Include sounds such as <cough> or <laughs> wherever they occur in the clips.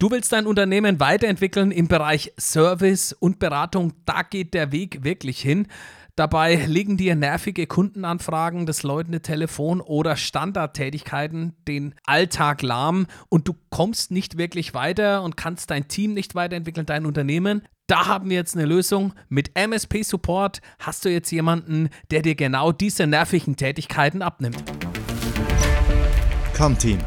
Du willst dein Unternehmen weiterentwickeln im Bereich Service und Beratung. Da geht der Weg wirklich hin. Dabei liegen dir nervige Kundenanfragen, das läutende Telefon oder Standardtätigkeiten den Alltag lahm und du kommst nicht wirklich weiter und kannst dein Team nicht weiterentwickeln, dein Unternehmen. Da haben wir jetzt eine Lösung. Mit MSP Support hast du jetzt jemanden, der dir genau diese nervigen Tätigkeiten abnimmt. Komm Team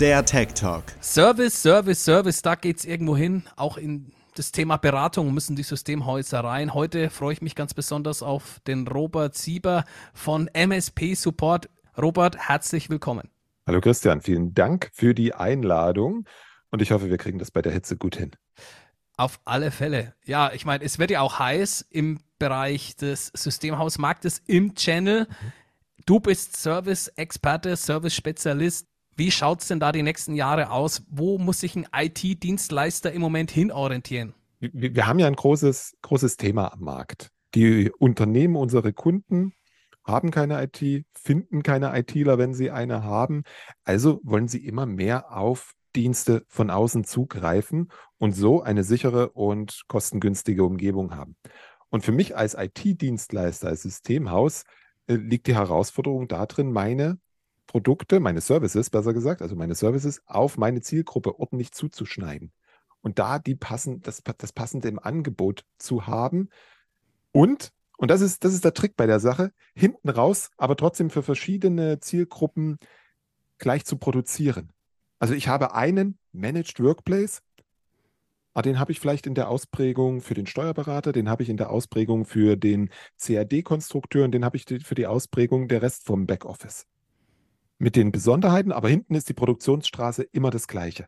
der Tech Talk. Service, Service, Service, da geht es irgendwo hin. Auch in das Thema Beratung müssen die Systemhäuser rein. Heute freue ich mich ganz besonders auf den Robert Sieber von MSP Support. Robert, herzlich willkommen. Hallo Christian, vielen Dank für die Einladung und ich hoffe, wir kriegen das bei der Hitze gut hin. Auf alle Fälle. Ja, ich meine, es wird ja auch heiß im Bereich des Systemhausmarktes im Channel. Mhm. Du bist Service-Experte, Service-Spezialist. Wie schaut es denn da die nächsten Jahre aus? Wo muss sich ein IT-Dienstleister im Moment hinorientieren? Wir, wir haben ja ein großes, großes Thema am Markt. Die Unternehmen, unsere Kunden haben keine IT, finden keine ITler, wenn sie eine haben. Also wollen sie immer mehr auf Dienste von außen zugreifen und so eine sichere und kostengünstige Umgebung haben. Und für mich als IT-Dienstleister, als Systemhaus, äh, liegt die Herausforderung darin, meine Produkte, meine Services, besser gesagt, also meine Services auf meine Zielgruppe ordentlich zuzuschneiden. Und da die passen, das, das passende im Angebot zu haben. Und, und das ist, das ist der Trick bei der Sache, hinten raus, aber trotzdem für verschiedene Zielgruppen gleich zu produzieren. Also ich habe einen Managed Workplace, ah, den habe ich vielleicht in der Ausprägung für den Steuerberater, den habe ich in der Ausprägung für den CAD-Konstrukteur und den habe ich für die Ausprägung der Rest vom Backoffice mit den Besonderheiten, aber hinten ist die Produktionsstraße immer das Gleiche.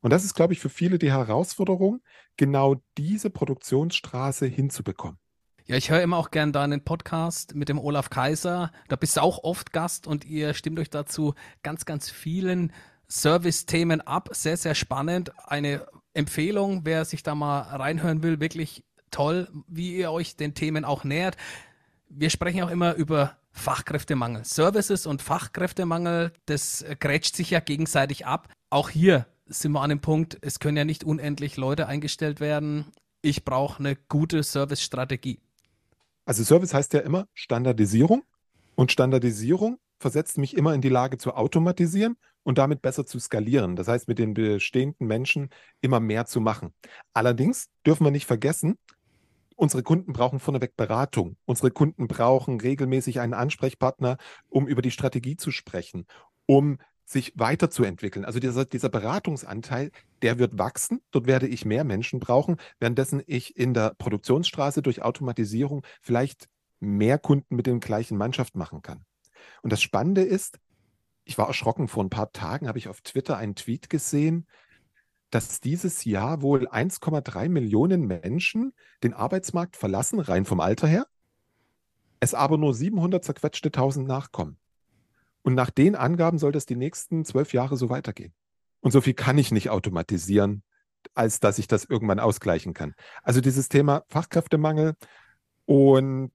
Und das ist, glaube ich, für viele die Herausforderung, genau diese Produktionsstraße hinzubekommen. Ja, ich höre immer auch gern deinen Podcast mit dem Olaf Kaiser. Da bist du auch oft Gast und ihr stimmt euch dazu ganz, ganz vielen Service-Themen ab. Sehr, sehr spannend. Eine Empfehlung, wer sich da mal reinhören will, wirklich toll, wie ihr euch den Themen auch nähert. Wir sprechen auch immer über Fachkräftemangel. Services und Fachkräftemangel, das grätscht sich ja gegenseitig ab. Auch hier sind wir an dem Punkt, es können ja nicht unendlich Leute eingestellt werden. Ich brauche eine gute Service-Strategie. Also Service heißt ja immer Standardisierung und Standardisierung versetzt mich immer in die Lage zu automatisieren und damit besser zu skalieren. Das heißt, mit den bestehenden Menschen immer mehr zu machen. Allerdings dürfen wir nicht vergessen, Unsere Kunden brauchen vorneweg Beratung. Unsere Kunden brauchen regelmäßig einen Ansprechpartner, um über die Strategie zu sprechen, um sich weiterzuentwickeln. Also dieser, dieser Beratungsanteil, der wird wachsen. Dort werde ich mehr Menschen brauchen, währenddessen ich in der Produktionsstraße durch Automatisierung vielleicht mehr Kunden mit den gleichen Mannschaft machen kann. Und das Spannende ist, ich war erschrocken, vor ein paar Tagen habe ich auf Twitter einen Tweet gesehen, dass dieses Jahr wohl 1,3 Millionen Menschen den Arbeitsmarkt verlassen, rein vom Alter her, es aber nur 700 zerquetschte 1000 nachkommen. Und nach den Angaben soll das die nächsten zwölf Jahre so weitergehen. Und so viel kann ich nicht automatisieren, als dass ich das irgendwann ausgleichen kann. Also dieses Thema Fachkräftemangel und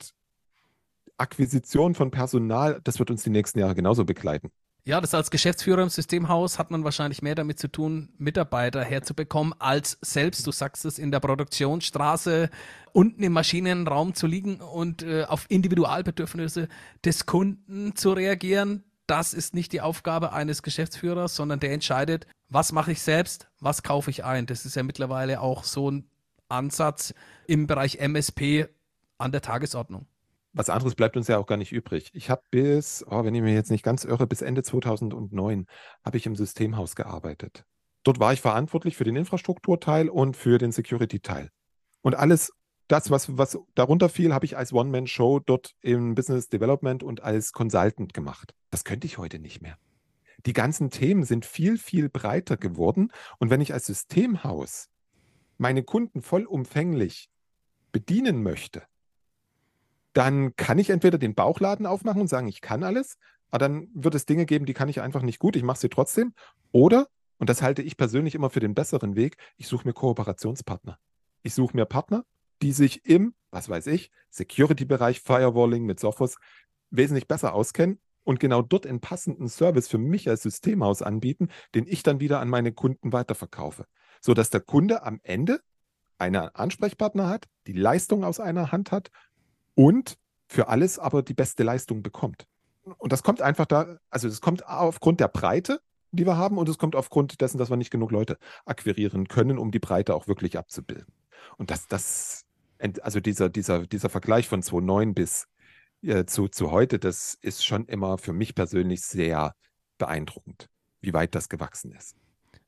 Akquisition von Personal, das wird uns die nächsten Jahre genauso begleiten. Ja, das als Geschäftsführer im Systemhaus hat man wahrscheinlich mehr damit zu tun, Mitarbeiter herzubekommen, als selbst, du sagst es, in der Produktionsstraße unten im Maschinenraum zu liegen und äh, auf Individualbedürfnisse des Kunden zu reagieren. Das ist nicht die Aufgabe eines Geschäftsführers, sondern der entscheidet, was mache ich selbst, was kaufe ich ein. Das ist ja mittlerweile auch so ein Ansatz im Bereich MSP an der Tagesordnung was anderes bleibt uns ja auch gar nicht übrig. Ich habe bis, oh, wenn ich mir jetzt nicht ganz irre, bis Ende 2009 habe ich im Systemhaus gearbeitet. Dort war ich verantwortlich für den Infrastrukturteil und für den Security-Teil. Und alles das, was, was darunter fiel, habe ich als One-Man-Show dort im Business Development und als Consultant gemacht. Das könnte ich heute nicht mehr. Die ganzen Themen sind viel, viel breiter geworden. Und wenn ich als Systemhaus meine Kunden vollumfänglich bedienen möchte, dann kann ich entweder den Bauchladen aufmachen und sagen, ich kann alles, aber dann wird es Dinge geben, die kann ich einfach nicht gut, ich mache sie trotzdem. Oder, und das halte ich persönlich immer für den besseren Weg, ich suche mir Kooperationspartner. Ich suche mir Partner, die sich im, was weiß ich, Security-Bereich, Firewalling mit Sophos wesentlich besser auskennen und genau dort einen passenden Service für mich als Systemhaus anbieten, den ich dann wieder an meine Kunden weiterverkaufe. Sodass der Kunde am Ende einen Ansprechpartner hat, die Leistung aus einer Hand hat und für alles aber die beste Leistung bekommt. Und das kommt einfach da, also es kommt aufgrund der Breite, die wir haben, und es kommt aufgrund dessen, dass wir nicht genug Leute akquirieren können, um die Breite auch wirklich abzubilden. Und das, das, also dieser, dieser, dieser Vergleich von 2009 bis äh, zu, zu heute, das ist schon immer für mich persönlich sehr beeindruckend, wie weit das gewachsen ist.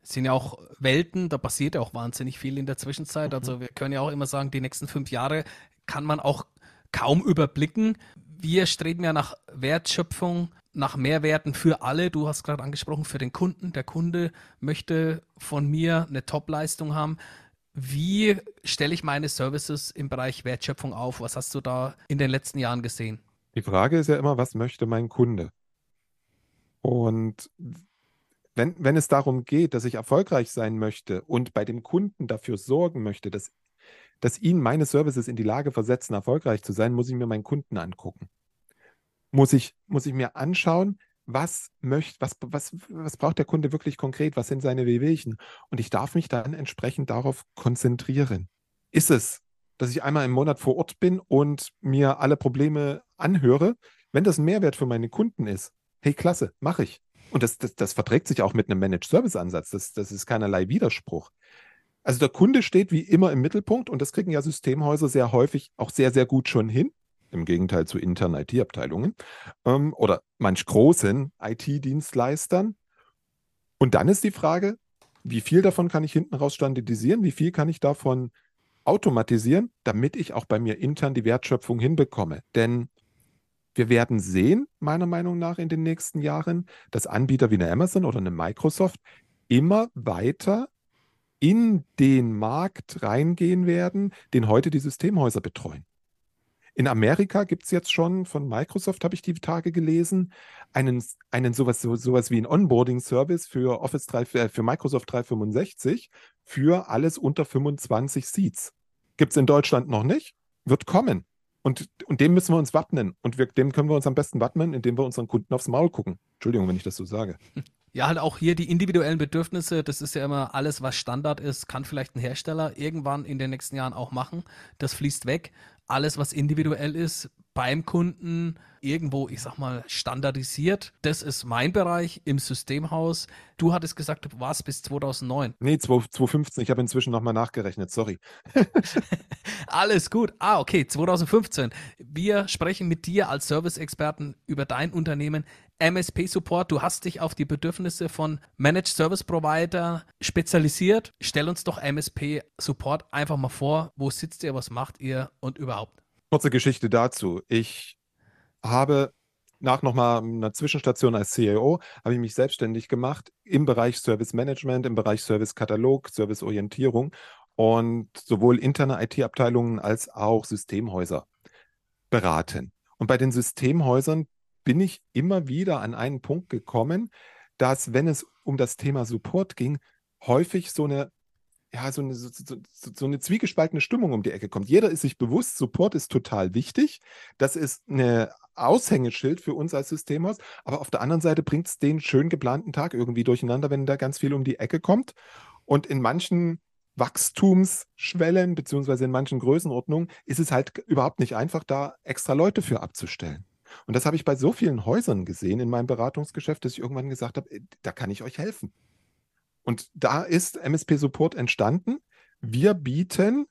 Es sind ja auch Welten, da passiert ja auch wahnsinnig viel in der Zwischenzeit. Also mhm. wir können ja auch immer sagen, die nächsten fünf Jahre kann man auch kaum überblicken. Wir streben ja nach Wertschöpfung, nach Mehrwerten für alle. Du hast gerade angesprochen, für den Kunden. Der Kunde möchte von mir eine Top-Leistung haben. Wie stelle ich meine Services im Bereich Wertschöpfung auf? Was hast du da in den letzten Jahren gesehen? Die Frage ist ja immer, was möchte mein Kunde? Und wenn, wenn es darum geht, dass ich erfolgreich sein möchte und bei dem Kunden dafür sorgen möchte, dass, dass ihn meine Services in die Lage versetzen, erfolgreich zu sein, muss ich mir meinen Kunden angucken. Muss ich, muss ich mir anschauen, was möchte, was, was, was braucht der Kunde wirklich konkret, was sind seine Wehwehchen? Und ich darf mich dann entsprechend darauf konzentrieren. Ist es, dass ich einmal im Monat vor Ort bin und mir alle Probleme anhöre? Wenn das ein Mehrwert für meine Kunden ist, hey, klasse, mache ich. Und das, das, das verträgt sich auch mit einem Managed-Service-Ansatz. Das, das ist keinerlei Widerspruch. Also der Kunde steht wie immer im Mittelpunkt und das kriegen ja Systemhäuser sehr häufig auch sehr, sehr gut schon hin im Gegenteil zu internen IT-Abteilungen ähm, oder manch großen IT-Dienstleistern. Und dann ist die Frage, wie viel davon kann ich hinten raus standardisieren, wie viel kann ich davon automatisieren, damit ich auch bei mir intern die Wertschöpfung hinbekomme. Denn wir werden sehen, meiner Meinung nach, in den nächsten Jahren, dass Anbieter wie eine Amazon oder eine Microsoft immer weiter in den Markt reingehen werden, den heute die Systemhäuser betreuen. In Amerika gibt es jetzt schon von Microsoft, habe ich die Tage gelesen, einen, einen sowas, so, sowas wie ein Onboarding-Service für Office 3, äh, für Microsoft 365 für alles unter 25 Seats. Gibt es in Deutschland noch nicht, wird kommen. Und, und dem müssen wir uns wappnen. Und wir, dem können wir uns am besten wappnen, indem wir unseren Kunden aufs Maul gucken. Entschuldigung, wenn ich das so sage. <laughs> Ja, halt auch hier die individuellen Bedürfnisse, das ist ja immer alles, was Standard ist, kann vielleicht ein Hersteller irgendwann in den nächsten Jahren auch machen. Das fließt weg alles, was individuell ist, beim Kunden irgendwo, ich sag mal, standardisiert. Das ist mein Bereich im Systemhaus. Du hattest gesagt, du warst bis 2009. Nee, 2015. Ich habe inzwischen nochmal nachgerechnet. Sorry. <laughs> <laughs> Alles gut. Ah, okay, 2015. Wir sprechen mit dir als Service-Experten über dein Unternehmen. MSP Support, du hast dich auf die Bedürfnisse von Managed Service Provider spezialisiert. Stell uns doch MSP Support einfach mal vor. Wo sitzt ihr, was macht ihr und überhaupt? Kurze Geschichte dazu. Ich habe nach nochmal einer Zwischenstation als CEO, habe ich mich selbstständig gemacht im Bereich Service Management, im Bereich Service Katalog, Service Orientierung und sowohl interne IT-Abteilungen als auch Systemhäuser beraten. Und bei den Systemhäusern bin ich immer wieder an einen Punkt gekommen, dass, wenn es um das Thema Support ging, häufig so eine, ja, so eine, so, so, eine zwiegespaltene Stimmung um die Ecke kommt. Jeder ist sich bewusst, Support ist total wichtig. Das ist eine Aushängeschild für uns als Systemhaus. Aber auf der anderen Seite bringt es den schön geplanten Tag irgendwie durcheinander, wenn da ganz viel um die Ecke kommt. Und in manchen Wachstumsschwellen, beziehungsweise in manchen Größenordnungen, ist es halt überhaupt nicht einfach, da extra Leute für abzustellen. Und das habe ich bei so vielen Häusern gesehen in meinem Beratungsgeschäft, dass ich irgendwann gesagt habe, äh, da kann ich euch helfen. Und da ist MSP Support entstanden. Wir bieten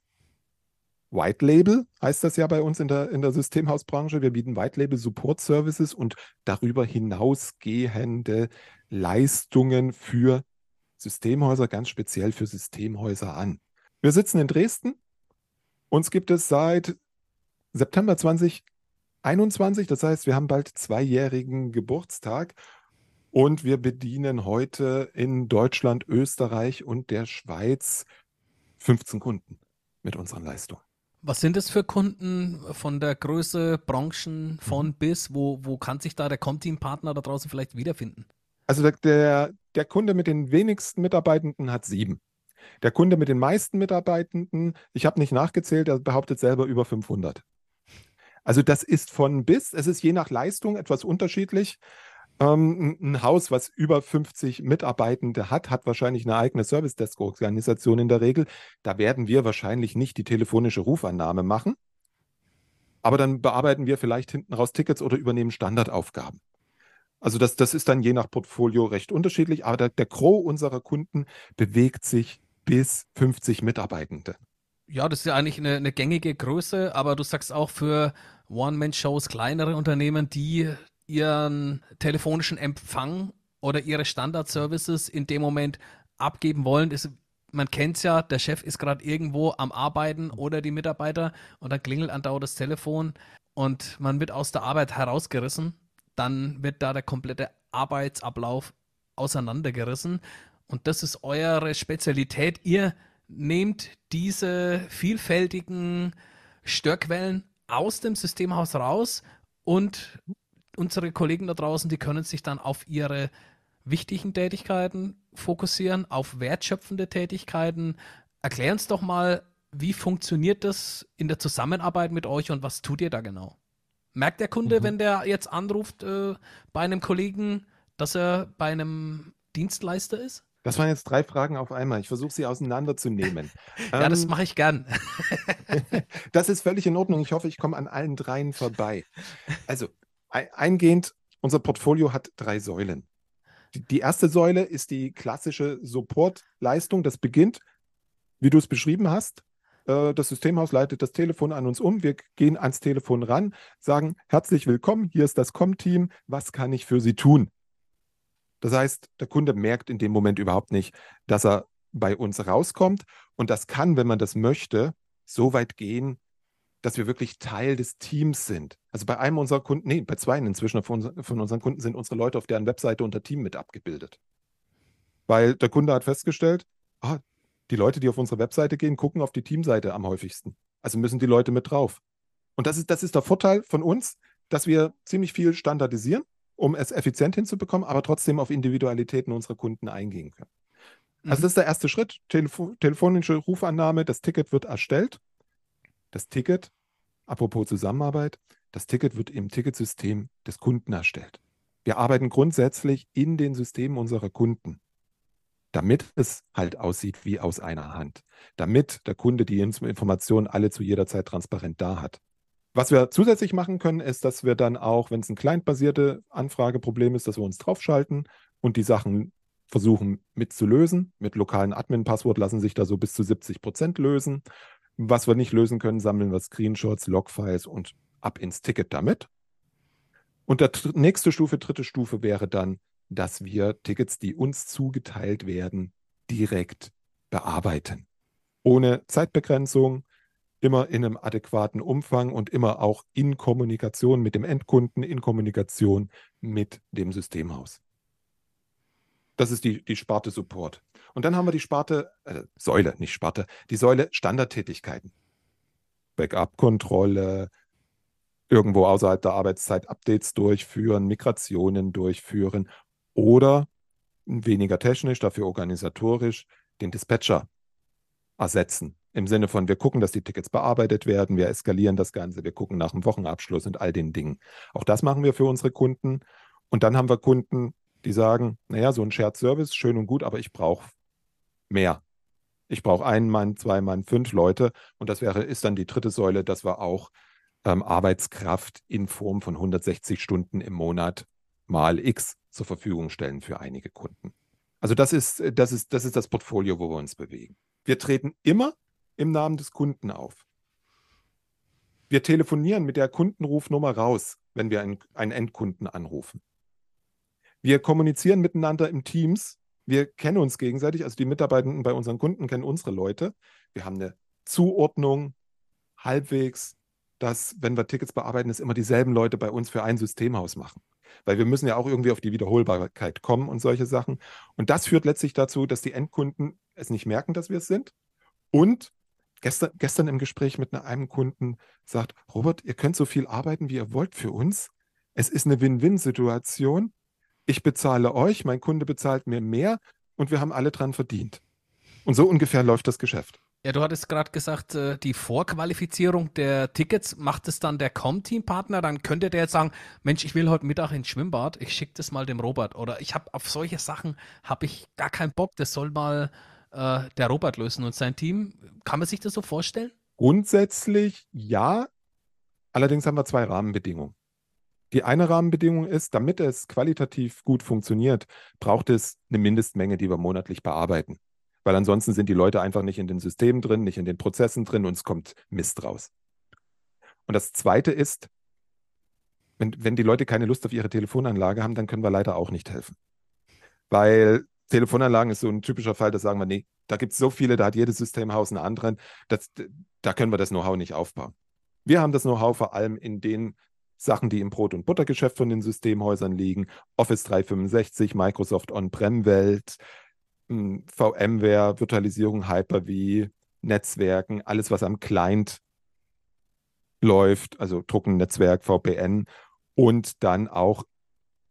White Label, heißt das ja bei uns in der, in der Systemhausbranche. Wir bieten White Label Support Services und darüber hinausgehende Leistungen für Systemhäuser, ganz speziell für Systemhäuser an. Wir sitzen in Dresden. Uns gibt es seit September 20 21. Das heißt, wir haben bald zweijährigen Geburtstag und wir bedienen heute in Deutschland, Österreich und der Schweiz 15 Kunden mit unseren Leistungen. Was sind es für Kunden von der Größe, Branchen von mhm. bis? Wo, wo kann sich da der Conteam-Partner da draußen vielleicht wiederfinden? Also der, der, der Kunde mit den wenigsten Mitarbeitenden hat sieben. Der Kunde mit den meisten Mitarbeitenden, ich habe nicht nachgezählt, er behauptet selber über 500. Also das ist von bis, es ist je nach Leistung etwas unterschiedlich. Ähm, ein Haus, was über 50 Mitarbeitende hat, hat wahrscheinlich eine eigene Service Desk Organisation in der Regel. Da werden wir wahrscheinlich nicht die telefonische Rufannahme machen. Aber dann bearbeiten wir vielleicht hinten raus Tickets oder übernehmen Standardaufgaben. Also das, das ist dann je nach Portfolio recht unterschiedlich, aber der, der Gros unserer Kunden bewegt sich bis 50 Mitarbeitende. Ja, das ist ja eigentlich eine, eine gängige Größe, aber du sagst auch für One-Man-Shows, kleinere Unternehmen, die ihren telefonischen Empfang oder ihre Standard-Services in dem Moment abgeben wollen. Ist, man kennt es ja, der Chef ist gerade irgendwo am Arbeiten oder die Mitarbeiter und dann klingelt andauernd das Telefon und man wird aus der Arbeit herausgerissen. Dann wird da der komplette Arbeitsablauf auseinandergerissen. Und das ist eure Spezialität. Ihr nehmt diese vielfältigen Störquellen aus dem Systemhaus raus und unsere Kollegen da draußen, die können sich dann auf ihre wichtigen Tätigkeiten fokussieren, auf wertschöpfende Tätigkeiten. Erklär uns doch mal, wie funktioniert das in der Zusammenarbeit mit euch und was tut ihr da genau? Merkt der Kunde, mhm. wenn der jetzt anruft äh, bei einem Kollegen, dass er bei einem Dienstleister ist? Das waren jetzt drei Fragen auf einmal. Ich versuche sie auseinanderzunehmen. <laughs> ja, ähm, das mache ich gern. <laughs> das ist völlig in Ordnung. Ich hoffe, ich komme an allen dreien vorbei. Also, eingehend, unser Portfolio hat drei Säulen. Die erste Säule ist die klassische Supportleistung. Das beginnt, wie du es beschrieben hast. Äh, das Systemhaus leitet das Telefon an uns um. Wir gehen ans Telefon ran, sagen herzlich willkommen, hier ist das Com-Team. Was kann ich für Sie tun? Das heißt, der Kunde merkt in dem Moment überhaupt nicht, dass er bei uns rauskommt. Und das kann, wenn man das möchte, so weit gehen, dass wir wirklich Teil des Teams sind. Also bei einem unserer Kunden, nee, bei zwei inzwischen von, unseren Kunden sind unsere Leute auf deren Webseite unter Team mit abgebildet. Weil der Kunde hat festgestellt, ah, die Leute, die auf unsere Webseite gehen, gucken auf die Teamseite am häufigsten. Also müssen die Leute mit drauf. Und das ist, das ist der Vorteil von uns, dass wir ziemlich viel standardisieren um es effizient hinzubekommen, aber trotzdem auf Individualitäten unserer Kunden eingehen können. Also mhm. das ist der erste Schritt, Telefo telefonische Rufannahme, das Ticket wird erstellt. Das Ticket, apropos Zusammenarbeit, das Ticket wird im Ticketsystem des Kunden erstellt. Wir arbeiten grundsätzlich in den Systemen unserer Kunden, damit es halt aussieht wie aus einer Hand, damit der Kunde die Informationen alle zu jeder Zeit transparent da hat. Was wir zusätzlich machen können, ist, dass wir dann auch, wenn es ein clientbasierte Anfrageproblem ist, dass wir uns draufschalten und die Sachen versuchen mitzulösen. Mit lokalen Admin-Passwort lassen sich da so bis zu 70 Prozent lösen. Was wir nicht lösen können, sammeln wir Screenshots, Logfiles und ab ins Ticket damit. Und der nächste Stufe, dritte Stufe wäre dann, dass wir Tickets, die uns zugeteilt werden, direkt bearbeiten. Ohne Zeitbegrenzung, immer in einem adäquaten Umfang und immer auch in Kommunikation mit dem Endkunden, in Kommunikation mit dem Systemhaus. Das ist die, die Sparte Support. Und dann haben wir die Sparte, äh, Säule, nicht Sparte, die Säule Standardtätigkeiten. Backup-Kontrolle, irgendwo außerhalb der Arbeitszeit Updates durchführen, Migrationen durchführen oder weniger technisch, dafür organisatorisch den Dispatcher ersetzen. Im Sinne von, wir gucken, dass die Tickets bearbeitet werden, wir eskalieren das Ganze, wir gucken nach dem Wochenabschluss und all den Dingen. Auch das machen wir für unsere Kunden. Und dann haben wir Kunden, die sagen, naja, so ein Shared Service, schön und gut, aber ich brauche mehr. Ich brauche einen Mann, zwei Mann, fünf Leute. Und das wäre, ist dann die dritte Säule, dass wir auch ähm, Arbeitskraft in Form von 160 Stunden im Monat mal X zur Verfügung stellen für einige Kunden. Also das ist, das ist, das ist das Portfolio, wo wir uns bewegen. Wir treten immer im Namen des Kunden auf. Wir telefonieren mit der Kundenrufnummer raus, wenn wir einen, einen Endkunden anrufen. Wir kommunizieren miteinander im Teams. Wir kennen uns gegenseitig, also die Mitarbeitenden bei unseren Kunden kennen unsere Leute. Wir haben eine Zuordnung halbwegs, dass, wenn wir Tickets bearbeiten, es immer dieselben Leute bei uns für ein Systemhaus machen. Weil wir müssen ja auch irgendwie auf die Wiederholbarkeit kommen und solche Sachen. Und das führt letztlich dazu, dass die Endkunden es nicht merken, dass wir es sind und gestern, gestern im Gespräch mit einem Kunden sagt, Robert, ihr könnt so viel arbeiten, wie ihr wollt für uns. Es ist eine Win-Win-Situation. Ich bezahle euch, mein Kunde bezahlt mir mehr und wir haben alle dran verdient. Und so ungefähr läuft das Geschäft. Ja, du hattest gerade gesagt, äh, die Vorqualifizierung der Tickets macht es dann der Com-Team-Partner. Dann könnte der jetzt sagen, Mensch, ich will heute Mittag ins Schwimmbad, ich schicke das mal dem Robert. Oder ich habe auf solche Sachen habe ich gar keinen Bock. Das soll mal äh, der Robert lösen und sein Team. Kann man sich das so vorstellen? Grundsätzlich ja. Allerdings haben wir zwei Rahmenbedingungen. Die eine Rahmenbedingung ist, damit es qualitativ gut funktioniert, braucht es eine Mindestmenge, die wir monatlich bearbeiten weil ansonsten sind die Leute einfach nicht in den Systemen drin, nicht in den Prozessen drin und es kommt Mist raus. Und das Zweite ist, wenn, wenn die Leute keine Lust auf ihre Telefonanlage haben, dann können wir leider auch nicht helfen. Weil Telefonanlagen ist so ein typischer Fall, da sagen wir, nee, da gibt es so viele, da hat jedes Systemhaus einen anderen, das, da können wir das Know-how nicht aufbauen. Wir haben das Know-how vor allem in den Sachen, die im Brot- und Buttergeschäft von den Systemhäusern liegen, Office 365, Microsoft On-Prem-Welt, VMware, Virtualisierung, Hyper-V, Netzwerken, alles, was am Client läuft, also Druckennetzwerk, VPN und dann auch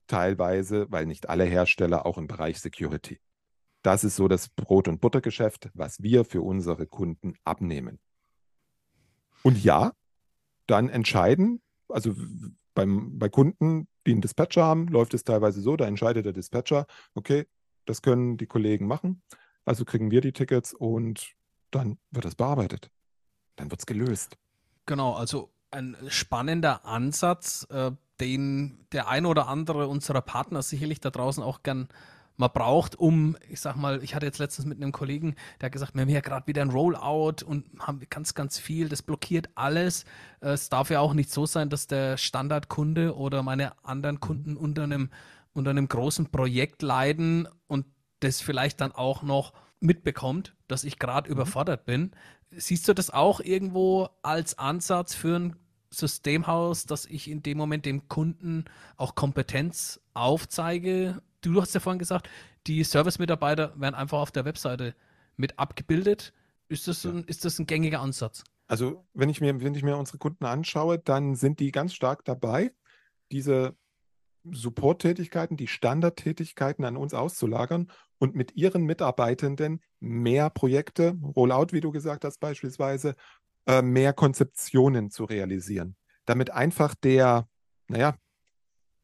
teilweise, weil nicht alle Hersteller, auch im Bereich Security. Das ist so das Brot- und Buttergeschäft, was wir für unsere Kunden abnehmen. Und ja, dann entscheiden, also beim, bei Kunden, die einen Dispatcher haben, läuft es teilweise so, da entscheidet der Dispatcher, okay, das können die Kollegen machen. Also kriegen wir die Tickets und dann wird das bearbeitet. Dann wird es gelöst. Genau, also ein spannender Ansatz, äh, den der ein oder andere unserer Partner sicherlich da draußen auch gern mal braucht, um, ich sag mal, ich hatte jetzt letztens mit einem Kollegen, der hat gesagt, wir haben ja gerade wieder ein Rollout und haben ganz, ganz viel, das blockiert alles. Es darf ja auch nicht so sein, dass der Standardkunde oder meine anderen Kunden unter einem unter einem großen Projekt leiden und das vielleicht dann auch noch mitbekommt, dass ich gerade mhm. überfordert bin. Siehst du das auch irgendwo als Ansatz für ein Systemhaus, dass ich in dem Moment dem Kunden auch Kompetenz aufzeige? Du hast ja vorhin gesagt, die Service-Mitarbeiter werden einfach auf der Webseite mit abgebildet. Ist das, ein, ist das ein gängiger Ansatz? Also, wenn ich, mir, wenn ich mir unsere Kunden anschaue, dann sind die ganz stark dabei, diese Support-Tätigkeiten, die Standardtätigkeiten an uns auszulagern und mit ihren Mitarbeitenden mehr Projekte, Rollout, wie du gesagt hast, beispielsweise, äh, mehr Konzeptionen zu realisieren. Damit einfach der, naja,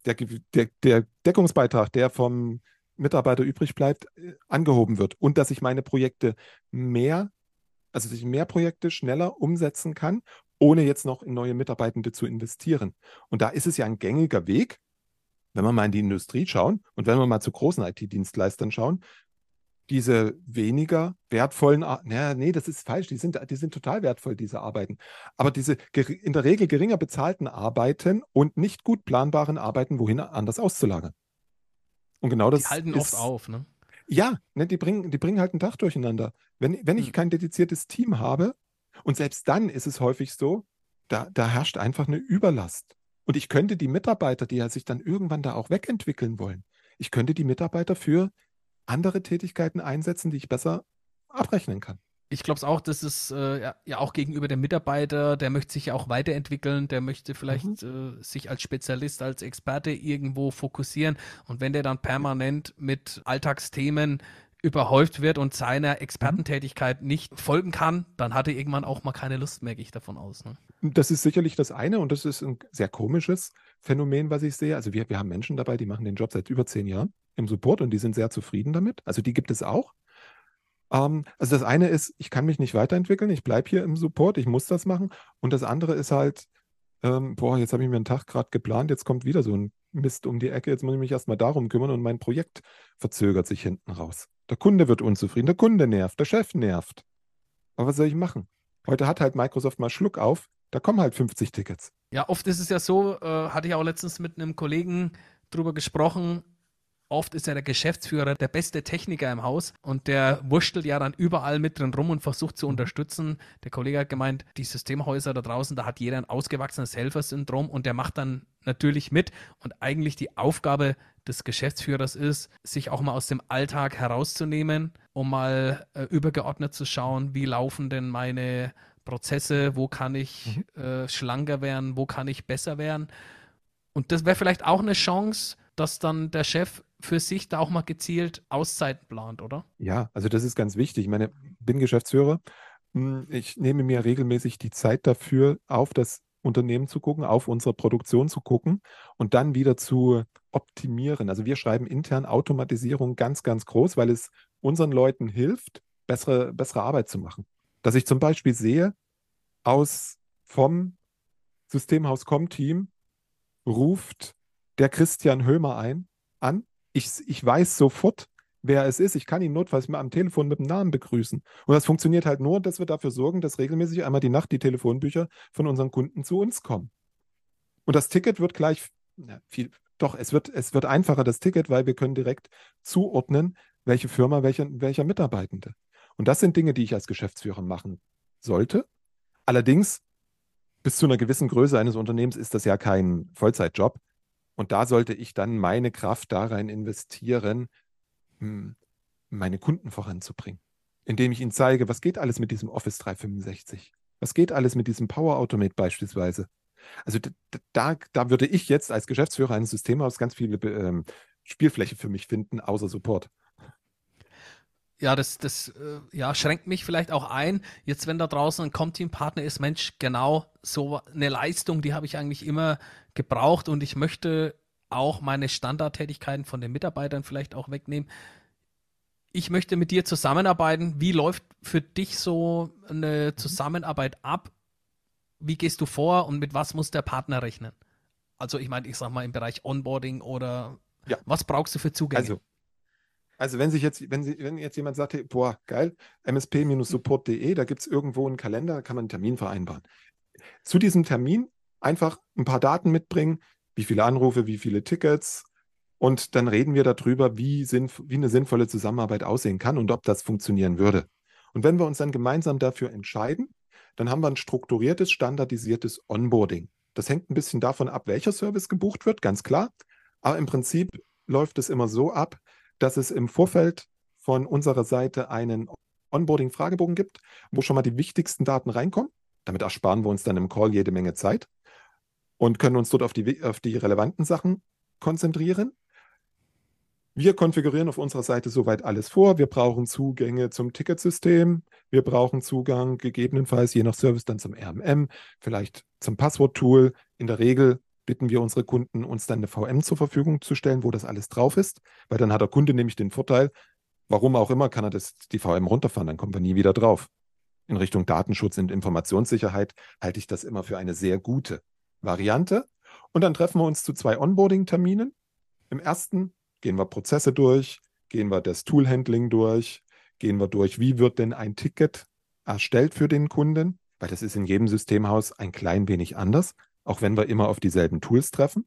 der, der, der Deckungsbeitrag, der vom Mitarbeiter übrig bleibt, äh, angehoben wird und dass ich meine Projekte mehr, also dass ich mehr Projekte schneller umsetzen kann, ohne jetzt noch in neue Mitarbeitende zu investieren. Und da ist es ja ein gängiger Weg, wenn wir mal in die Industrie schauen und wenn wir mal zu großen IT-Dienstleistern schauen, diese weniger wertvollen, naja, nee, das ist falsch, die sind, die sind total wertvoll, diese Arbeiten. Aber diese in der Regel geringer bezahlten Arbeiten und nicht gut planbaren Arbeiten, wohin anders auszulagern. Und genau das. Die halten ist, oft auf, ne? Ja, ne, die, bringen, die bringen halt ein Dach durcheinander. Wenn, wenn ich hm. kein dediziertes Team habe, und selbst dann ist es häufig so, da, da herrscht einfach eine Überlast. Und ich könnte die Mitarbeiter, die ja sich dann irgendwann da auch wegentwickeln wollen, ich könnte die Mitarbeiter für andere Tätigkeiten einsetzen, die ich besser abrechnen kann. Ich glaube es auch, dass es äh, ja, ja, auch gegenüber dem Mitarbeiter, der möchte sich ja auch weiterentwickeln, der möchte vielleicht mhm. äh, sich als Spezialist, als Experte irgendwo fokussieren. Und wenn der dann permanent mit Alltagsthemen überhäuft wird und seiner Expertentätigkeit nicht folgen kann, dann hat er irgendwann auch mal keine Lust mehr, gehe ich davon aus. Ne? Das ist sicherlich das eine und das ist ein sehr komisches Phänomen, was ich sehe. Also wir, wir haben Menschen dabei, die machen den Job seit über zehn Jahren im Support und die sind sehr zufrieden damit. Also die gibt es auch. Ähm, also das eine ist, ich kann mich nicht weiterentwickeln, ich bleibe hier im Support, ich muss das machen. Und das andere ist halt, ähm, boah, jetzt habe ich mir einen Tag gerade geplant, jetzt kommt wieder so ein Mist um die Ecke, jetzt muss ich mich erstmal darum kümmern und mein Projekt verzögert sich hinten raus. Der Kunde wird unzufrieden, der Kunde nervt, der Chef nervt. Aber was soll ich machen? Heute hat halt Microsoft mal Schluck auf, da kommen halt 50 Tickets. Ja, oft ist es ja so, äh, hatte ich auch letztens mit einem Kollegen drüber gesprochen, Oft ist ja der Geschäftsführer der beste Techniker im Haus und der wurschtelt ja dann überall mit drin rum und versucht zu unterstützen. Der Kollege hat gemeint, die Systemhäuser da draußen, da hat jeder ein ausgewachsenes Helfersyndrom und der macht dann natürlich mit. Und eigentlich die Aufgabe des Geschäftsführers ist, sich auch mal aus dem Alltag herauszunehmen, um mal äh, übergeordnet zu schauen, wie laufen denn meine Prozesse, wo kann ich mhm. äh, schlanker werden, wo kann ich besser werden. Und das wäre vielleicht auch eine Chance, dass dann der Chef für sich da auch mal gezielt Auszeiten plant, oder? Ja, also das ist ganz wichtig. Ich meine, bin Geschäftsführer Hm, ich nehme mir regelmäßig die Zeit dafür, auf das Unternehmen zu gucken, auf unsere Produktion zu gucken und dann wieder zu optimieren. Also wir schreiben intern Automatisierung ganz, ganz groß, weil es unseren Leuten hilft, bessere, bessere Arbeit zu machen. Dass ich zum Beispiel sehe, aus vom Systemhaus Com-Team ruft der Christian Hömer ein, an. Ich, ich weiß sofort, wer es ist. Ich kann ihn notfalls mal am Telefon mit dem Namen begrüßen. Und das funktioniert halt nur, dass wir dafür sorgen, dass regelmäßig einmal die Nacht die Telefonbücher von unseren Kunden zu uns kommen. Und das Ticket wird gleich, na, viel, doch, es wird, es wird einfacher, das Ticket, weil wir können direkt zuordnen, welche Firma, welcher, welcher Mitarbeitende. Und das sind Dinge, die ich als Geschäftsführer machen sollte. Allerdings, bis zu einer gewissen Größe eines Unternehmens ist das ja kein Vollzeitjob. Und da sollte ich dann meine Kraft da rein investieren, meine Kunden voranzubringen, indem ich ihnen zeige, was geht alles mit diesem Office 365, was geht alles mit diesem Power Automate beispielsweise. Also da, da würde ich jetzt als Geschäftsführer eines Systemhauses ganz viele ähm, Spielfläche für mich finden, außer Support. Ja, das, das äh, ja, schränkt mich vielleicht auch ein. Jetzt, wenn da draußen ein Com-Team-Partner ist, Mensch, genau so eine Leistung, die habe ich eigentlich immer gebraucht und ich möchte auch meine Standardtätigkeiten von den Mitarbeitern vielleicht auch wegnehmen. Ich möchte mit dir zusammenarbeiten. Wie läuft für dich so eine Zusammenarbeit ab? Wie gehst du vor und mit was muss der Partner rechnen? Also ich meine, ich sag mal im Bereich Onboarding oder ja. was brauchst du für Zugänge? Also, also wenn sich jetzt, wenn, sie, wenn jetzt jemand sagt, boah, geil, msp-support.de, da gibt es irgendwo einen Kalender, da kann man einen Termin vereinbaren. Zu diesem Termin einfach ein paar Daten mitbringen, wie viele Anrufe, wie viele Tickets. Und dann reden wir darüber, wie, wie eine sinnvolle Zusammenarbeit aussehen kann und ob das funktionieren würde. Und wenn wir uns dann gemeinsam dafür entscheiden, dann haben wir ein strukturiertes, standardisiertes Onboarding. Das hängt ein bisschen davon ab, welcher Service gebucht wird, ganz klar. Aber im Prinzip läuft es immer so ab, dass es im Vorfeld von unserer Seite einen Onboarding-Fragebogen gibt, wo schon mal die wichtigsten Daten reinkommen. Damit ersparen wir uns dann im Call jede Menge Zeit und können uns dort auf die, auf die relevanten Sachen konzentrieren. Wir konfigurieren auf unserer Seite soweit alles vor. Wir brauchen Zugänge zum Ticketsystem. Wir brauchen Zugang gegebenenfalls je nach Service dann zum RMM, vielleicht zum Passwort-Tool. In der Regel bitten wir unsere Kunden, uns dann eine VM zur Verfügung zu stellen, wo das alles drauf ist, weil dann hat der Kunde nämlich den Vorteil, warum auch immer, kann er das, die VM runterfahren, dann kommen wir nie wieder drauf. In Richtung Datenschutz und Informationssicherheit halte ich das immer für eine sehr gute Variante. Und dann treffen wir uns zu zwei Onboarding-Terminen. Im ersten gehen wir Prozesse durch, gehen wir das Tool-Handling durch, gehen wir durch, wie wird denn ein Ticket erstellt für den Kunden, weil das ist in jedem Systemhaus ein klein wenig anders, auch wenn wir immer auf dieselben Tools treffen.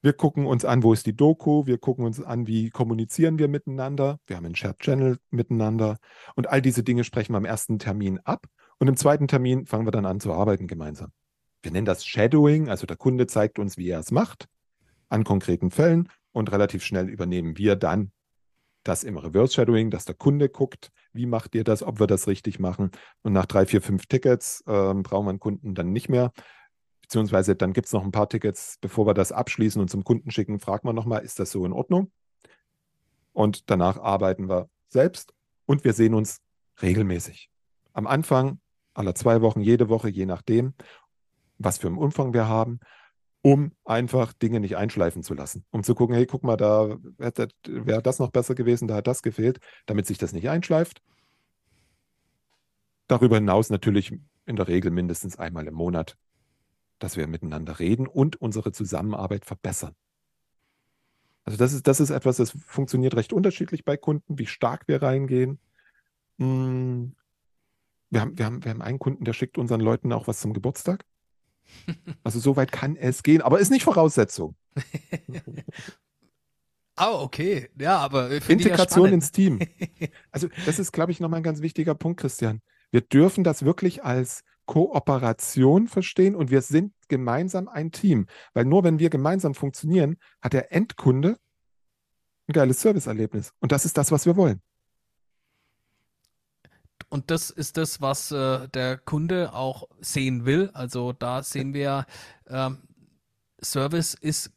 Wir gucken uns an, wo ist die Doku, wir gucken uns an, wie kommunizieren wir miteinander, wir haben einen Shared Channel miteinander und all diese Dinge sprechen wir am ersten Termin ab und im zweiten Termin fangen wir dann an zu arbeiten gemeinsam wir nennen das Shadowing, also der Kunde zeigt uns, wie er es macht, an konkreten Fällen und relativ schnell übernehmen wir dann das im Reverse Shadowing, dass der Kunde guckt, wie macht ihr das, ob wir das richtig machen. Und nach drei, vier, fünf Tickets äh, brauchen wir einen Kunden dann nicht mehr. Beziehungsweise dann gibt es noch ein paar Tickets, bevor wir das abschließen und zum Kunden schicken, fragt man nochmal, ist das so in Ordnung? Und danach arbeiten wir selbst und wir sehen uns regelmäßig. Am Anfang aller zwei Wochen, jede Woche, je nachdem was für einen Umfang wir haben, um einfach Dinge nicht einschleifen zu lassen. Um zu gucken, hey, guck mal, da wäre das noch besser gewesen, da hat das gefehlt, damit sich das nicht einschleift. Darüber hinaus natürlich in der Regel mindestens einmal im Monat, dass wir miteinander reden und unsere Zusammenarbeit verbessern. Also das ist, das ist etwas, das funktioniert recht unterschiedlich bei Kunden, wie stark wir reingehen. Hm, wir haben, wir, haben, wir haben einen Kunden, der schickt unseren Leuten auch was zum Geburtstag. <laughs> Also so weit kann es gehen, aber ist nicht Voraussetzung. <laughs> Ah, oh, okay. Ja, aber Integration ja ins Team. <laughs> Also das ist, glaube ich, nochmal ein ganz wichtiger Punkt, Christian. Wir dürfen das wirklich als Kooperation verstehen und wir sind gemeinsam ein Team. Weil nur wenn wir gemeinsam funktionieren, hat der Endkunde ein geiles Serviceerlebnis. Und das ist das, was wir wollen. Und das ist das, was äh, der Kunde auch sehen will. Also da sehen wir, äh, Service ist,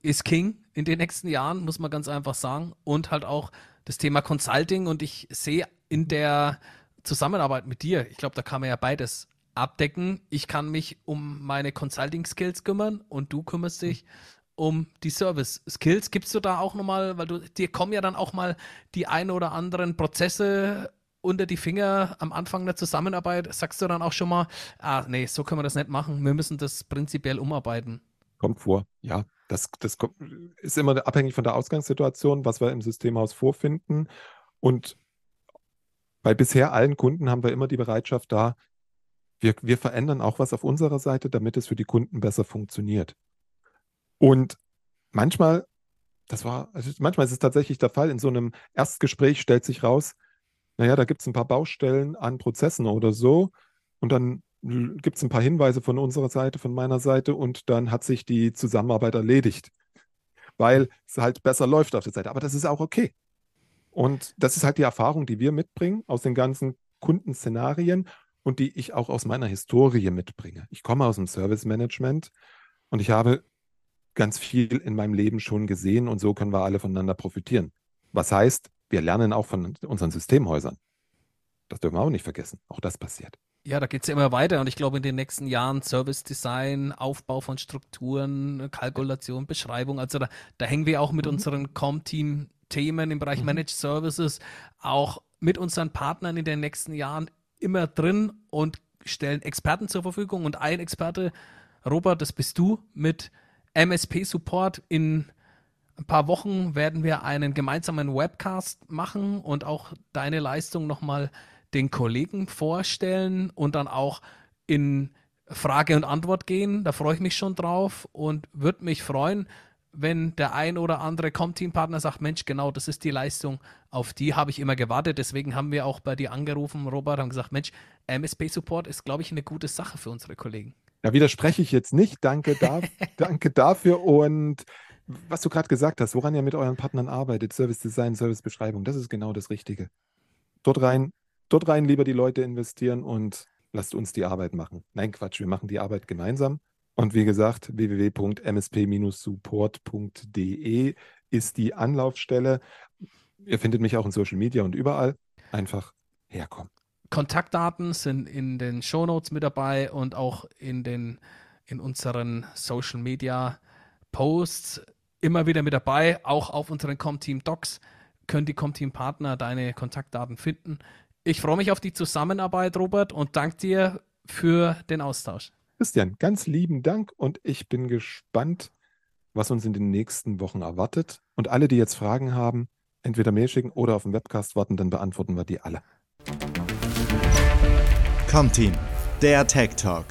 ist King in den nächsten Jahren, muss man ganz einfach sagen. Und halt auch das Thema Consulting. Und ich sehe in der Zusammenarbeit mit dir, ich glaube, da kann man ja beides abdecken. Ich kann mich um meine Consulting-Skills kümmern und du kümmerst dich um die Service-Skills. Gibst du da auch nochmal, weil du, dir kommen ja dann auch mal die ein oder anderen Prozesse unter die Finger am Anfang der Zusammenarbeit. Sagst du dann auch schon mal, ah, nee, so können wir das nicht machen. Wir müssen das prinzipiell umarbeiten. Kommt vor, ja. Das, das ist immer abhängig von der Ausgangssituation, was wir im Systemhaus vorfinden. Und bei bisher allen Kunden haben wir immer die Bereitschaft da, wir, wir verändern auch was auf unserer Seite, damit es für die Kunden besser funktioniert. Und manchmal, das war, also manchmal ist es tatsächlich der Fall, in so einem Erstgespräch stellt sich raus, naja, da gibt es ein paar Baustellen an Prozessen oder so. Und dann gibt es ein paar Hinweise von unserer Seite, von meiner Seite und dann hat sich die Zusammenarbeit erledigt, weil es halt besser läuft auf der Seite. Aber das ist auch okay. Und das ist halt die Erfahrung, die wir mitbringen aus den ganzen Kundenszenarien und die ich auch aus meiner Historie mitbringe. Ich komme aus dem Service Management und ich habe ganz viel in meinem Leben schon gesehen und so können wir alle voneinander profitieren. Was heißt, wir lernen auch von unseren Systemhäusern. Das dürfen wir auch nicht vergessen. Auch das passiert. Ja, da geht es ja immer weiter und ich glaube in den nächsten Jahren Service Design, Aufbau von Strukturen, Kalkulation, Beschreibung, also da, da hängen wir auch mit mhm. unseren Com-Team-Themen im Bereich mhm. Managed Services auch mit unseren Partnern in den nächsten Jahren immer drin und stellen Experten zur Verfügung und ein Experte, Robert, das bist du, mit MSP-Support in ein paar Wochen werden wir einen gemeinsamen Webcast machen und auch deine Leistung nochmal den Kollegen vorstellen und dann auch in Frage und Antwort gehen. Da freue ich mich schon drauf und würde mich freuen, wenn der ein oder andere Com-Team-Partner sagt, Mensch, genau, das ist die Leistung, auf die habe ich immer gewartet. Deswegen haben wir auch bei dir angerufen, Robert, haben gesagt, Mensch, MSP-Support ist, glaube ich, eine gute Sache für unsere Kollegen. Da widerspreche ich jetzt nicht. Danke, da, <laughs> danke dafür. Und was du gerade gesagt hast, woran ihr mit euren Partnern arbeitet, Service Design, Service Beschreibung, das ist genau das Richtige. Dort rein, dort rein lieber die Leute investieren und lasst uns die Arbeit machen. Nein, Quatsch, wir machen die Arbeit gemeinsam. Und wie gesagt, www.msp-support.de ist die Anlaufstelle. Ihr findet mich auch in Social Media und überall. Einfach herkommen. Kontaktdaten sind in den Shownotes mit dabei und auch in den in unseren Social Media Posts immer wieder mit dabei. Auch auf unseren Comteam Docs können die Comteam Partner deine Kontaktdaten finden. Ich freue mich auf die Zusammenarbeit, Robert, und danke dir für den Austausch. Christian, ganz lieben Dank und ich bin gespannt, was uns in den nächsten Wochen erwartet. Und alle, die jetzt Fragen haben, entweder Mail schicken oder auf dem Webcast warten, dann beantworten wir die alle. Comteam, der Tech Talk.